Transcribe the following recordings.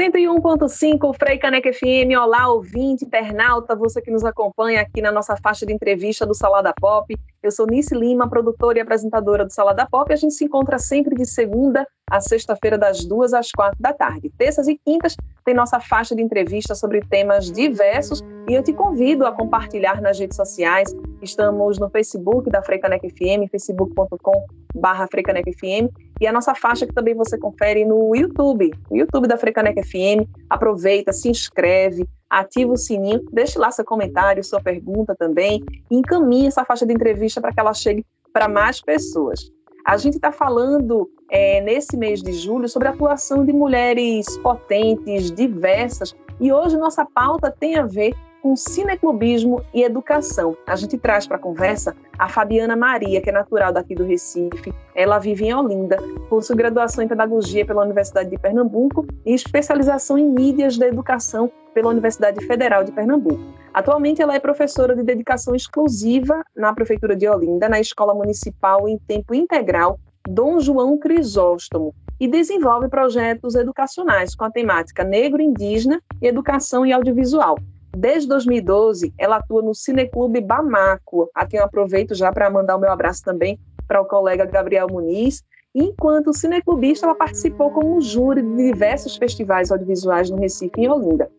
101.5 Frei Caneca FM. Olá, ouvinte, internauta, você que nos acompanha aqui na nossa faixa de entrevista do Salada Pop. Eu sou Nice Lima, produtora e apresentadora do Salada Pop. A gente se encontra sempre de segunda a sexta-feira, das duas às quatro da tarde. Terças e quintas tem nossa faixa de entrevista sobre temas diversos e eu te convido a compartilhar nas redes sociais. Estamos no Facebook da Freicanec FM, facebook.com barra FM e a nossa faixa que também você confere no YouTube, o YouTube da Freicanec FM. Aproveita, se inscreve, ativa o sininho, deixe lá seu comentário, sua pergunta também e encaminhe essa faixa de entrevista para que ela chegue para mais pessoas. A gente está falando é, nesse mês de julho sobre a atuação de mulheres potentes, diversas, e hoje nossa pauta tem a ver com cineclubismo e educação. A gente traz para a conversa a Fabiana Maria, que é natural daqui do Recife. Ela vive em Olinda, possui graduação em Pedagogia pela Universidade de Pernambuco e especialização em Mídias da Educação pela Universidade Federal de Pernambuco. Atualmente, ela é professora de dedicação exclusiva na Prefeitura de Olinda, na Escola Municipal em Tempo Integral Dom João Crisóstomo, e desenvolve projetos educacionais com a temática negro, indígena, educação e audiovisual. Desde 2012, ela atua no Cineclube Bamaco, a quem eu aproveito já para mandar o meu abraço também para o colega Gabriel Muniz. Enquanto cineclubista, ela participou como júri de diversos festivais audiovisuais no Recife e Olinda.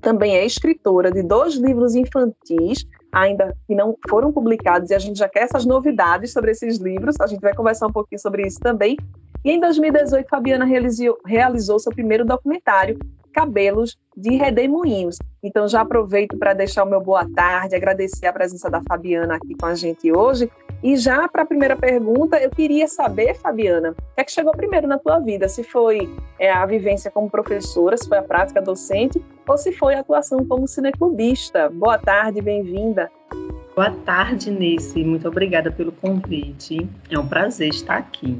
Também é escritora de dois livros infantis, ainda que não foram publicados, e a gente já quer essas novidades sobre esses livros. A gente vai conversar um pouquinho sobre isso também. E em 2018, Fabiana realizou, realizou seu primeiro documentário, Cabelos de Redemoinhos. Então já aproveito para deixar o meu boa tarde, agradecer a presença da Fabiana aqui com a gente hoje. E já para a primeira pergunta, eu queria saber, Fabiana, o que é que chegou primeiro na tua vida? Se foi é, a vivência como professora, se foi a prática docente, ou se foi a atuação como cineclubista. Boa tarde, bem-vinda. Boa tarde, Nice. Muito obrigada pelo convite. É um prazer estar aqui.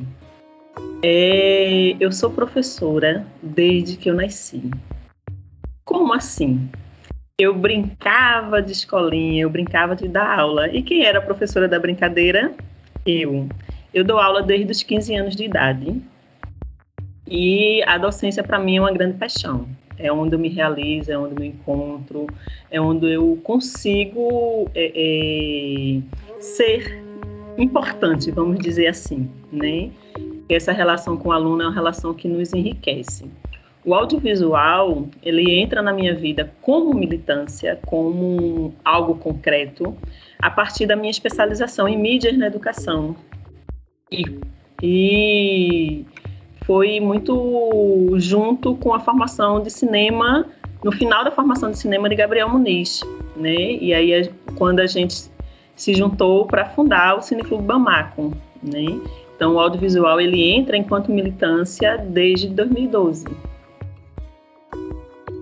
É, eu sou professora desde que eu nasci. Como assim? Eu brincava de escolinha, eu brincava de dar aula. E quem era a professora da brincadeira? Eu. Eu dou aula desde os 15 anos de idade. E a docência para mim é uma grande paixão. É onde eu me realizo, é onde eu me encontro, é onde eu consigo é, é, ser importante, vamos dizer assim, né? Essa relação com o aluno é uma relação que nos enriquece. O audiovisual, ele entra na minha vida como militância, como algo concreto, a partir da minha especialização em mídias na educação. E, e foi muito junto com a formação de cinema, no final da formação de cinema de Gabriel Muniz, né? E aí quando a gente se juntou para fundar o Cineclube Bamaco, né? Então, o audiovisual ele entra enquanto militância desde 2012.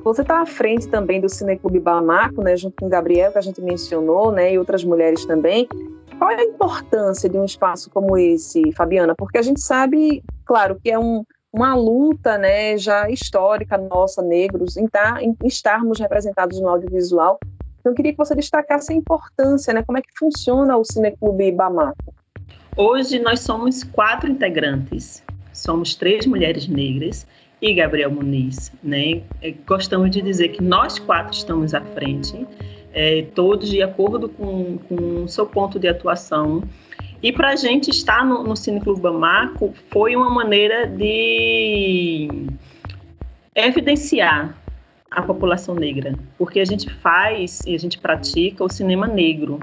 Você está à frente também do Cineclube Bamaco, né, junto com o Gabriel, que a gente mencionou, né, e outras mulheres também. Qual é a importância de um espaço como esse, Fabiana? Porque a gente sabe, claro, que é um, uma luta né, já histórica nossa, negros, em, tá, em estarmos representados no audiovisual. Então, eu queria que você destacasse a importância, né, como é que funciona o Cineclube Bamaco. Hoje nós somos quatro integrantes. Somos três mulheres negras e Gabriel Muniz, né? É, gostamos de dizer que nós quatro estamos à frente, é, todos de acordo com, o seu ponto de atuação. E para a gente estar no, no Cineclube Bamaco foi uma maneira de evidenciar a população negra, porque a gente faz e a gente pratica o cinema negro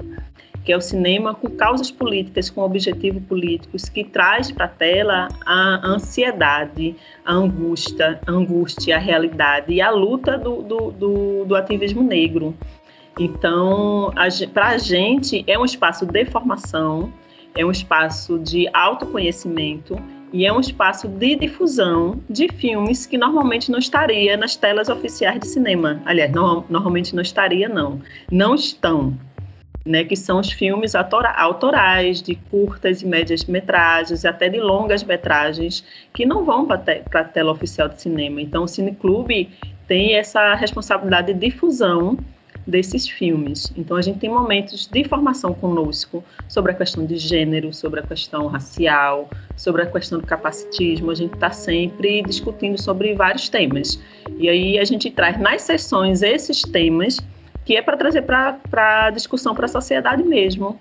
que é o cinema com causas políticas, com objetivos políticos, que traz para a tela a ansiedade, a angústia, a angústia, a realidade e a luta do, do, do, do ativismo negro. Então, para a gente, é um espaço de formação, é um espaço de autoconhecimento e é um espaço de difusão de filmes que normalmente não estaria nas telas oficiais de cinema. Aliás, normalmente não estaria, não. Não estão né, que são os filmes autorais, de curtas e médias metragens, até de longas metragens, que não vão para a tela oficial de cinema. Então, o Cineclube tem essa responsabilidade de difusão desses filmes. Então a gente tem momentos de formação conosco sobre a questão de gênero, sobre a questão racial, sobre a questão do capacitismo. A gente está sempre discutindo sobre vários temas. E aí a gente traz nas sessões esses temas que é para trazer para a discussão para a sociedade mesmo.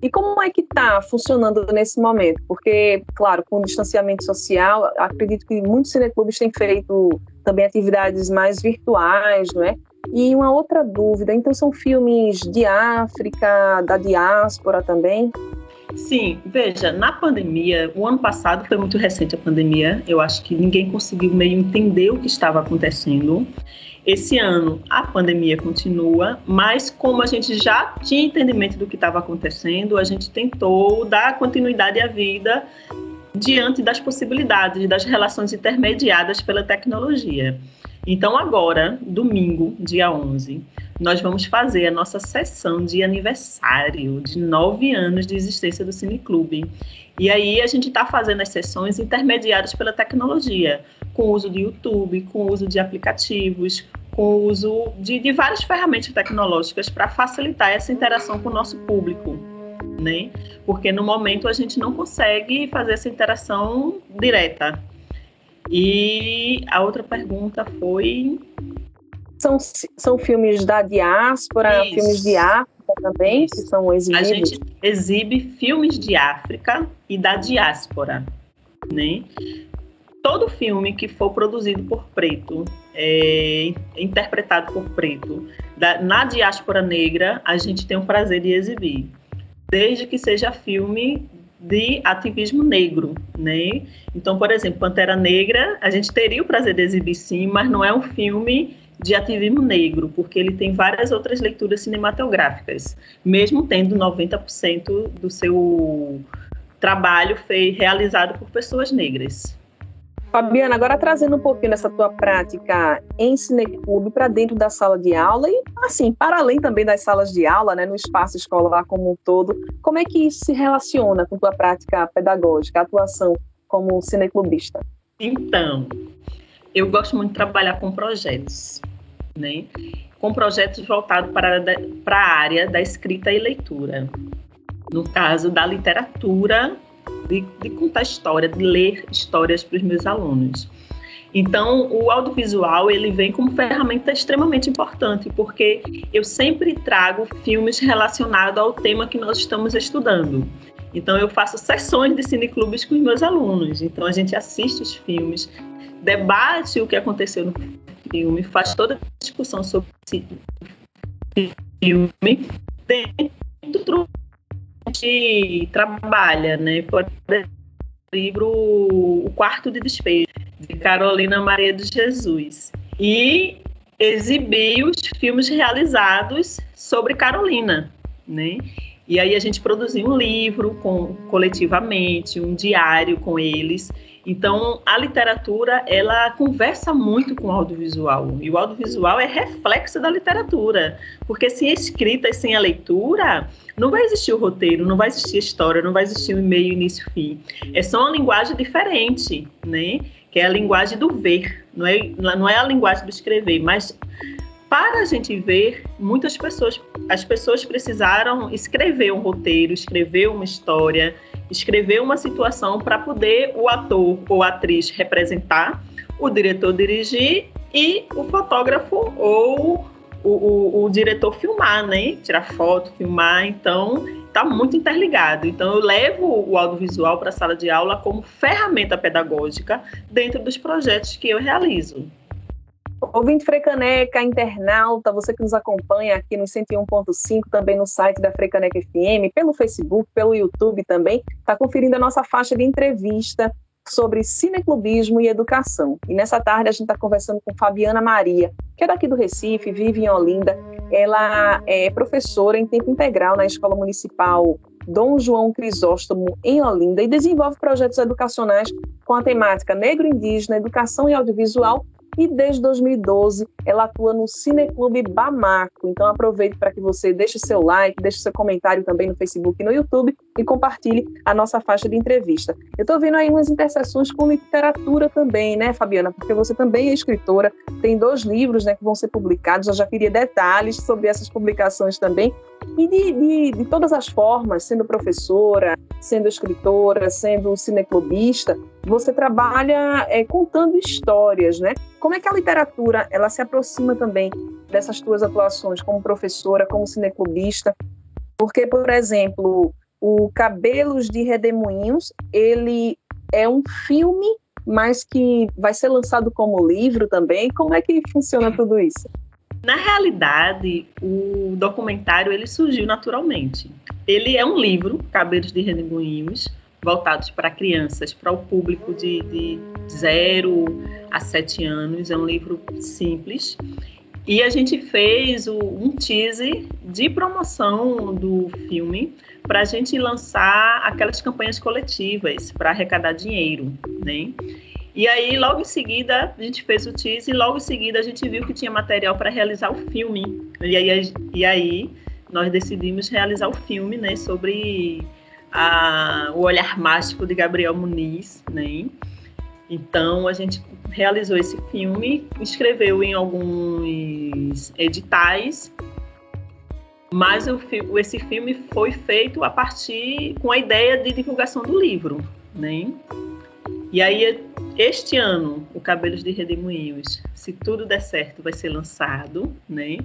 E como é que está funcionando nesse momento? Porque, claro, com o distanciamento social, acredito que muitos cineclubes têm feito também atividades mais virtuais, não é? E uma outra dúvida, então são filmes de África, da diáspora também? Sim, veja, na pandemia, o ano passado foi muito recente a pandemia, eu acho que ninguém conseguiu meio entender o que estava acontecendo. Esse ano a pandemia continua, mas como a gente já tinha entendimento do que estava acontecendo, a gente tentou dar continuidade à vida diante das possibilidades das relações intermediadas pela tecnologia. Então, agora, domingo, dia 11, nós vamos fazer a nossa sessão de aniversário de nove anos de existência do Cineclube. E aí a gente está fazendo as sessões intermediadas pela tecnologia, com o uso do YouTube, com o uso de aplicativos, o uso de, de várias ferramentas tecnológicas para facilitar essa interação com o nosso público. Né? Porque no momento a gente não consegue fazer essa interação direta. E a outra pergunta foi. São, são filmes da diáspora, Isso. filmes de África também, Isso. que são exibidos? A gente exibe filmes de África e da diáspora, né? Todo filme que for produzido por preto, é, interpretado por preto, da, na diáspora negra, a gente tem o prazer de exibir. Desde que seja filme de ativismo negro, né? Então, por exemplo, Pantera Negra, a gente teria o prazer de exibir sim, mas não é um filme de ativismo negro, porque ele tem várias outras leituras cinematográficas, mesmo tendo 90% do seu trabalho foi realizado por pessoas negras. Fabiana, agora trazendo um pouquinho dessa tua prática em cineclube para dentro da sala de aula e, assim, para além também das salas de aula, né, no espaço escolar como um todo, como é que isso se relaciona com tua prática pedagógica, atuação como cineclubista? Então, eu gosto muito de trabalhar com projetos, né? Com projetos voltados para, para a área da escrita e leitura. No caso da literatura de, de contar história, de ler histórias para os meus alunos. Então, o audiovisual ele vem como ferramenta extremamente importante, porque eu sempre trago filmes relacionados ao tema que nós estamos estudando. Então, eu faço sessões de cineclubes com os meus alunos. Então, a gente assiste os filmes, debate o que aconteceu no filme, faz toda a discussão sobre esse filme dentro gente trabalha, né? Por exemplo, o livro O Quarto de Despejo, de Carolina Maria de Jesus. E exibir os filmes realizados sobre Carolina, né? E aí a gente produziu um livro com, coletivamente, um diário com eles. Então, a literatura, ela conversa muito com o audiovisual. E o audiovisual é reflexo da literatura. Porque sem a escrita e sem a leitura, não vai existir o roteiro, não vai existir a história, não vai existir o meio, início, fim. É só uma linguagem diferente, né? Que é a linguagem do ver. Não é, não é a linguagem do escrever, mas para a gente ver, muitas pessoas, as pessoas precisaram escrever um roteiro, escrever uma história, escrever uma situação para poder o ator ou atriz representar, o diretor dirigir e o fotógrafo ou o, o, o diretor filmar, né? Tirar foto, filmar. Então, está muito interligado. Então, eu levo o audiovisual para a sala de aula como ferramenta pedagógica dentro dos projetos que eu realizo. Ouvinte Frecaneca, internauta, você que nos acompanha aqui no 101.5, também no site da Frecaneca FM, pelo Facebook, pelo YouTube também, está conferindo a nossa faixa de entrevista sobre cineclubismo e educação. E nessa tarde a gente está conversando com Fabiana Maria, que é daqui do Recife, vive em Olinda. Ela é professora em tempo integral na Escola Municipal Dom João Crisóstomo, em Olinda, e desenvolve projetos educacionais com a temática negro-indígena, educação e audiovisual e desde 2012 ela atua no Cineclube Bamaco. Então aproveite para que você deixe seu like, deixe seu comentário também no Facebook e no YouTube e compartilhe a nossa faixa de entrevista. Eu estou vendo aí umas interseções com literatura também, né, Fabiana? Porque você também é escritora, tem dois livros né, que vão ser publicados. Eu já queria detalhes sobre essas publicações também. E de, de, de todas as formas, sendo professora, sendo escritora, sendo cineclubista, você trabalha é, contando histórias, né? Como é que a literatura ela se aproxima também dessas tuas atuações como professora, como cineclubista? Porque, por exemplo, o Cabelos de Redemoinhos, ele é um filme, mas que vai ser lançado como livro também. Como é que funciona tudo isso? Na realidade, o documentário ele surgiu naturalmente. Ele é um livro, Cabelos de Redemoinhos, voltados para crianças, para o público de, de 0 a 7 anos. É um livro simples. E a gente fez o, um teaser de promoção do filme para a gente lançar aquelas campanhas coletivas para arrecadar dinheiro, né? E aí, logo em seguida, a gente fez o teaser e logo em seguida a gente viu que tinha material para realizar o filme. E aí, e aí nós decidimos realizar o filme, né, sobre a, o olhar mágico de Gabriel Muniz, né? Então a gente realizou esse filme, escreveu em alguns editais, mas o, esse filme foi feito a partir com a ideia de divulgação do livro, né? E aí este ano o Cabelos de Redemoinhos, se tudo der certo, vai ser lançado, né?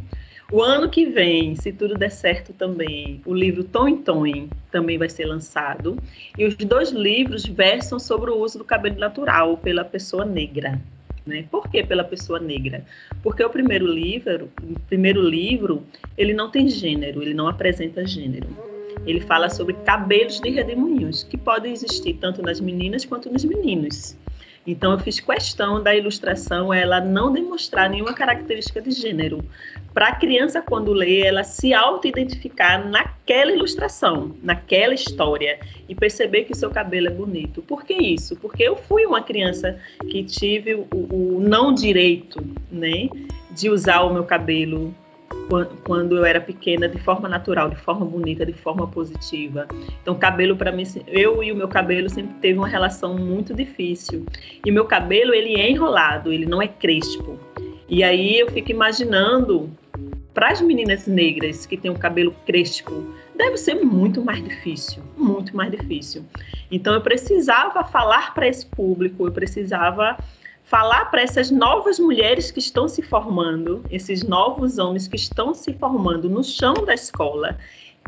O ano que vem, se tudo der certo também, o livro Tom em Tom também vai ser lançado. E os dois livros versam sobre o uso do cabelo natural pela pessoa negra. Né? Por que pela pessoa negra? Porque o primeiro livro, o primeiro livro, ele não tem gênero, ele não apresenta gênero. Ele fala sobre cabelos de redemoinhos, que podem existir tanto nas meninas quanto nos meninos. Então eu fiz questão da ilustração ela não demonstrar nenhuma característica de gênero, para a criança, quando lê, ela se auto-identificar naquela ilustração, naquela história e perceber que o seu cabelo é bonito. Por que isso? Porque eu fui uma criança que tive o, o não direito, né, de usar o meu cabelo quando eu era pequena de forma natural, de forma bonita, de forma positiva. Então, cabelo para mim, eu e o meu cabelo sempre teve uma relação muito difícil. E meu cabelo ele é enrolado, ele não é crespo. E aí eu fico imaginando para as meninas negras que têm o cabelo crespo, deve ser muito mais difícil, muito mais difícil. Então eu precisava falar para esse público, eu precisava falar para essas novas mulheres que estão se formando, esses novos homens que estão se formando no chão da escola,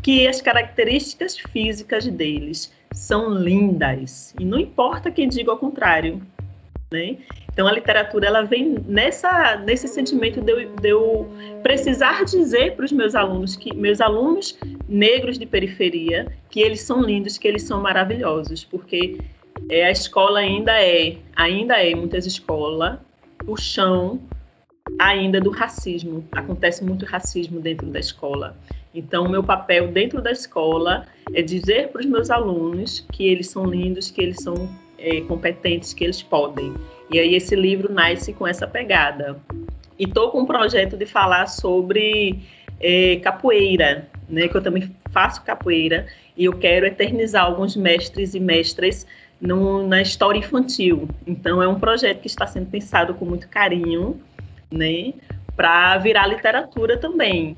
que as características físicas deles são lindas. E não importa quem diga ao contrário, né? Então a literatura ela vem nessa nesse sentimento de eu, de eu precisar dizer para os meus alunos que meus alunos negros de periferia que eles são lindos, que eles são maravilhosos, porque é, a escola ainda é ainda é muitas escolas o chão ainda do racismo. Acontece muito racismo dentro da escola. Então, o meu papel dentro da escola é dizer para os meus alunos que eles são lindos, que eles são é, competentes, que eles podem. E aí esse livro nasce com essa pegada. E estou com um projeto de falar sobre é, capoeira, né? Que eu também faço capoeira e eu quero eternizar alguns mestres e mestras no, na história infantil. Então é um projeto que está sendo pensado com muito carinho, né? Para virar literatura também.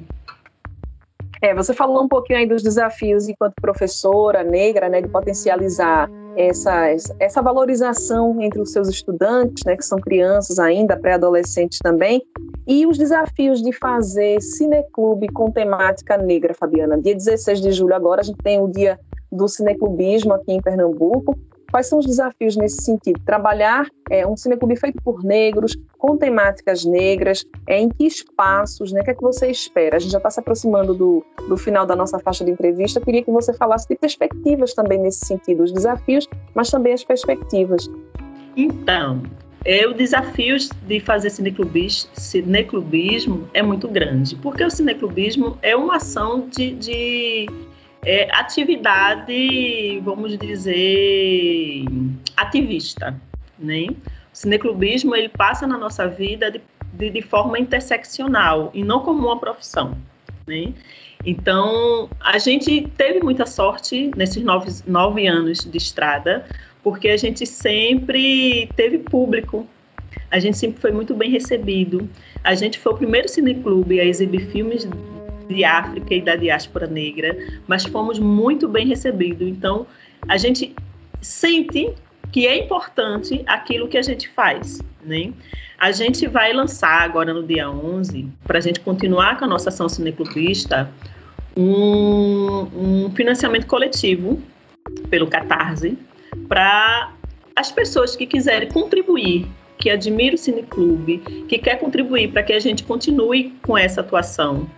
É, você falou um pouquinho aí dos desafios enquanto professora negra, né, de potencializar essa, essa valorização entre os seus estudantes, né, que são crianças ainda, pré-adolescentes também, e os desafios de fazer cineclube com temática negra, Fabiana. Dia 16 de julho agora a gente tem o dia do cineclubismo aqui em Pernambuco, Quais são os desafios nesse sentido? Trabalhar é, um cineclube feito por negros, com temáticas negras, é, em que espaços, né? O que é que você espera? A gente já está se aproximando do, do final da nossa faixa de entrevista. Eu queria que você falasse de perspectivas também nesse sentido, os desafios, mas também as perspectivas. Então, é, o desafio de fazer cineclubismo, é muito grande, porque o cineclubismo é uma ação de, de é, atividade, vamos dizer, ativista, né? O cineclubismo ele passa na nossa vida de, de, de forma interseccional e não como uma profissão, né? Então, a gente teve muita sorte nesses nove, nove anos de estrada, porque a gente sempre teve público, a gente sempre foi muito bem recebido. A gente foi o primeiro cineclube a exibir filmes de África e da diáspora negra, mas fomos muito bem recebidos. Então, a gente sente que é importante aquilo que a gente faz, né? A gente vai lançar agora no dia 11, para a gente continuar com a nossa ação cineclubista, um, um financiamento coletivo pelo Catarse para as pessoas que quiserem contribuir, que admiram o Cineclube, que quer contribuir para que a gente continue com essa atuação,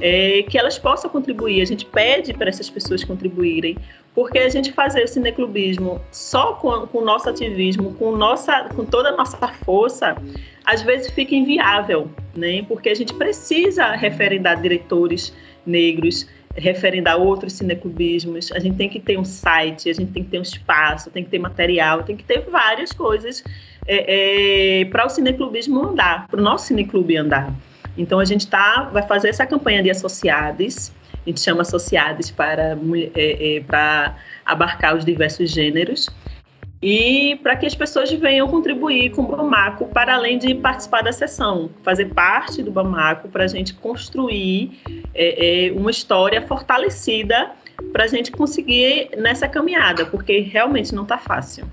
é, que elas possam contribuir. A gente pede para essas pessoas contribuírem, porque a gente fazer o cineclubismo só com, o nosso ativismo, com, nossa, com toda a nossa força, às vezes fica inviável, né? porque a gente precisa referendar diretores negros, referendar outros cineclubismos, a gente tem que ter um site, a gente tem que ter um espaço, tem que ter material, tem que ter várias coisas é, é, para o cineclubismo andar, para o nosso cineclube andar. Então a gente tá, vai fazer essa campanha de associados, a gente chama associados para, é, é, para abarcar os diversos gêneros e para que as pessoas venham contribuir com o Bamaco para além de participar da sessão, fazer parte do Bamaco para a gente construir é, é, uma história fortalecida para a gente conseguir nessa caminhada, porque realmente não está fácil.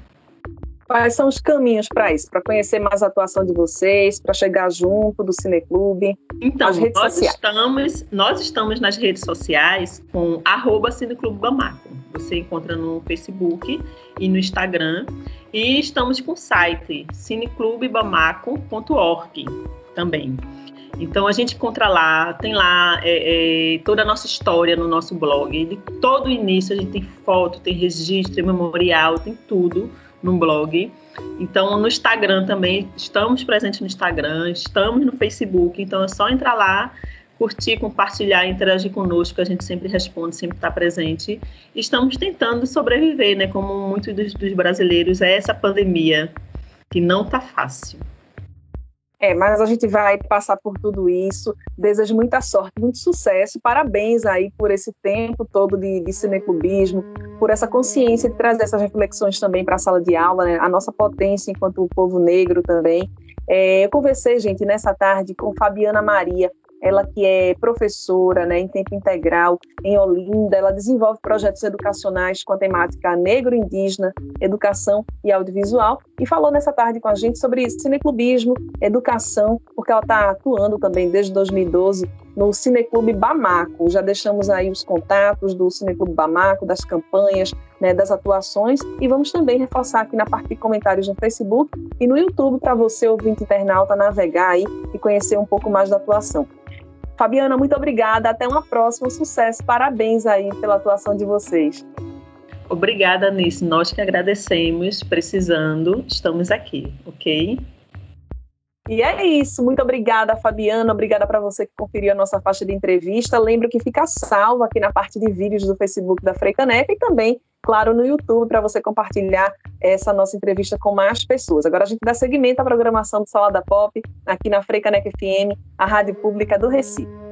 Quais são os caminhos para isso? Para conhecer mais a atuação de vocês, para chegar junto do Cineclube? Então, nós sociais. estamos, nós estamos nas redes sociais com arroba Cineclube Bamako. Você encontra no Facebook e no Instagram. E estamos com o site cineclubebamaco.org também. Então a gente encontra lá, tem lá é, é, toda a nossa história no nosso blog. De todo o início a gente tem foto, tem registro, tem memorial, tem tudo no blog. Então, no Instagram também, estamos presentes no Instagram, estamos no Facebook, então é só entrar lá, curtir, compartilhar, interagir conosco, a gente sempre responde, sempre está presente. Estamos tentando sobreviver, né? Como muitos dos, dos brasileiros, é essa pandemia que não está fácil. É, mas a gente vai passar por tudo isso. Desejo muita sorte, muito sucesso. Parabéns aí por esse tempo todo de, de cineclubismo, por essa consciência de trazer essas reflexões também para a sala de aula, né? a nossa potência enquanto povo negro também. É, eu conversei, gente, nessa tarde com Fabiana Maria, ela que é professora né, em tempo integral em Olinda, ela desenvolve projetos educacionais com a temática negro-indígena, educação e audiovisual, e falou nessa tarde com a gente sobre cineclubismo, educação, porque ela está atuando também desde 2012 no Cineclube Bamaco. Já deixamos aí os contatos do Cineclube Bamaco, das campanhas, né, das atuações, e vamos também reforçar aqui na parte de comentários no Facebook e no YouTube para você, ouvinte internauta, navegar aí e conhecer um pouco mais da atuação. Fabiana, muito obrigada. Até uma próxima. Sucesso. Parabéns aí pela atuação de vocês. Obrigada, Nice. Nós que agradecemos. Precisando, estamos aqui, ok? E é isso. Muito obrigada, Fabiana. Obrigada para você que conferiu a nossa faixa de entrevista. Lembro que fica salvo aqui na parte de vídeos do Facebook da Freicaneca e também, claro, no YouTube para você compartilhar essa nossa entrevista com mais pessoas. Agora a gente dá seguimento à programação do Salada Pop aqui na Freicaneca FM, a rádio pública do Recife.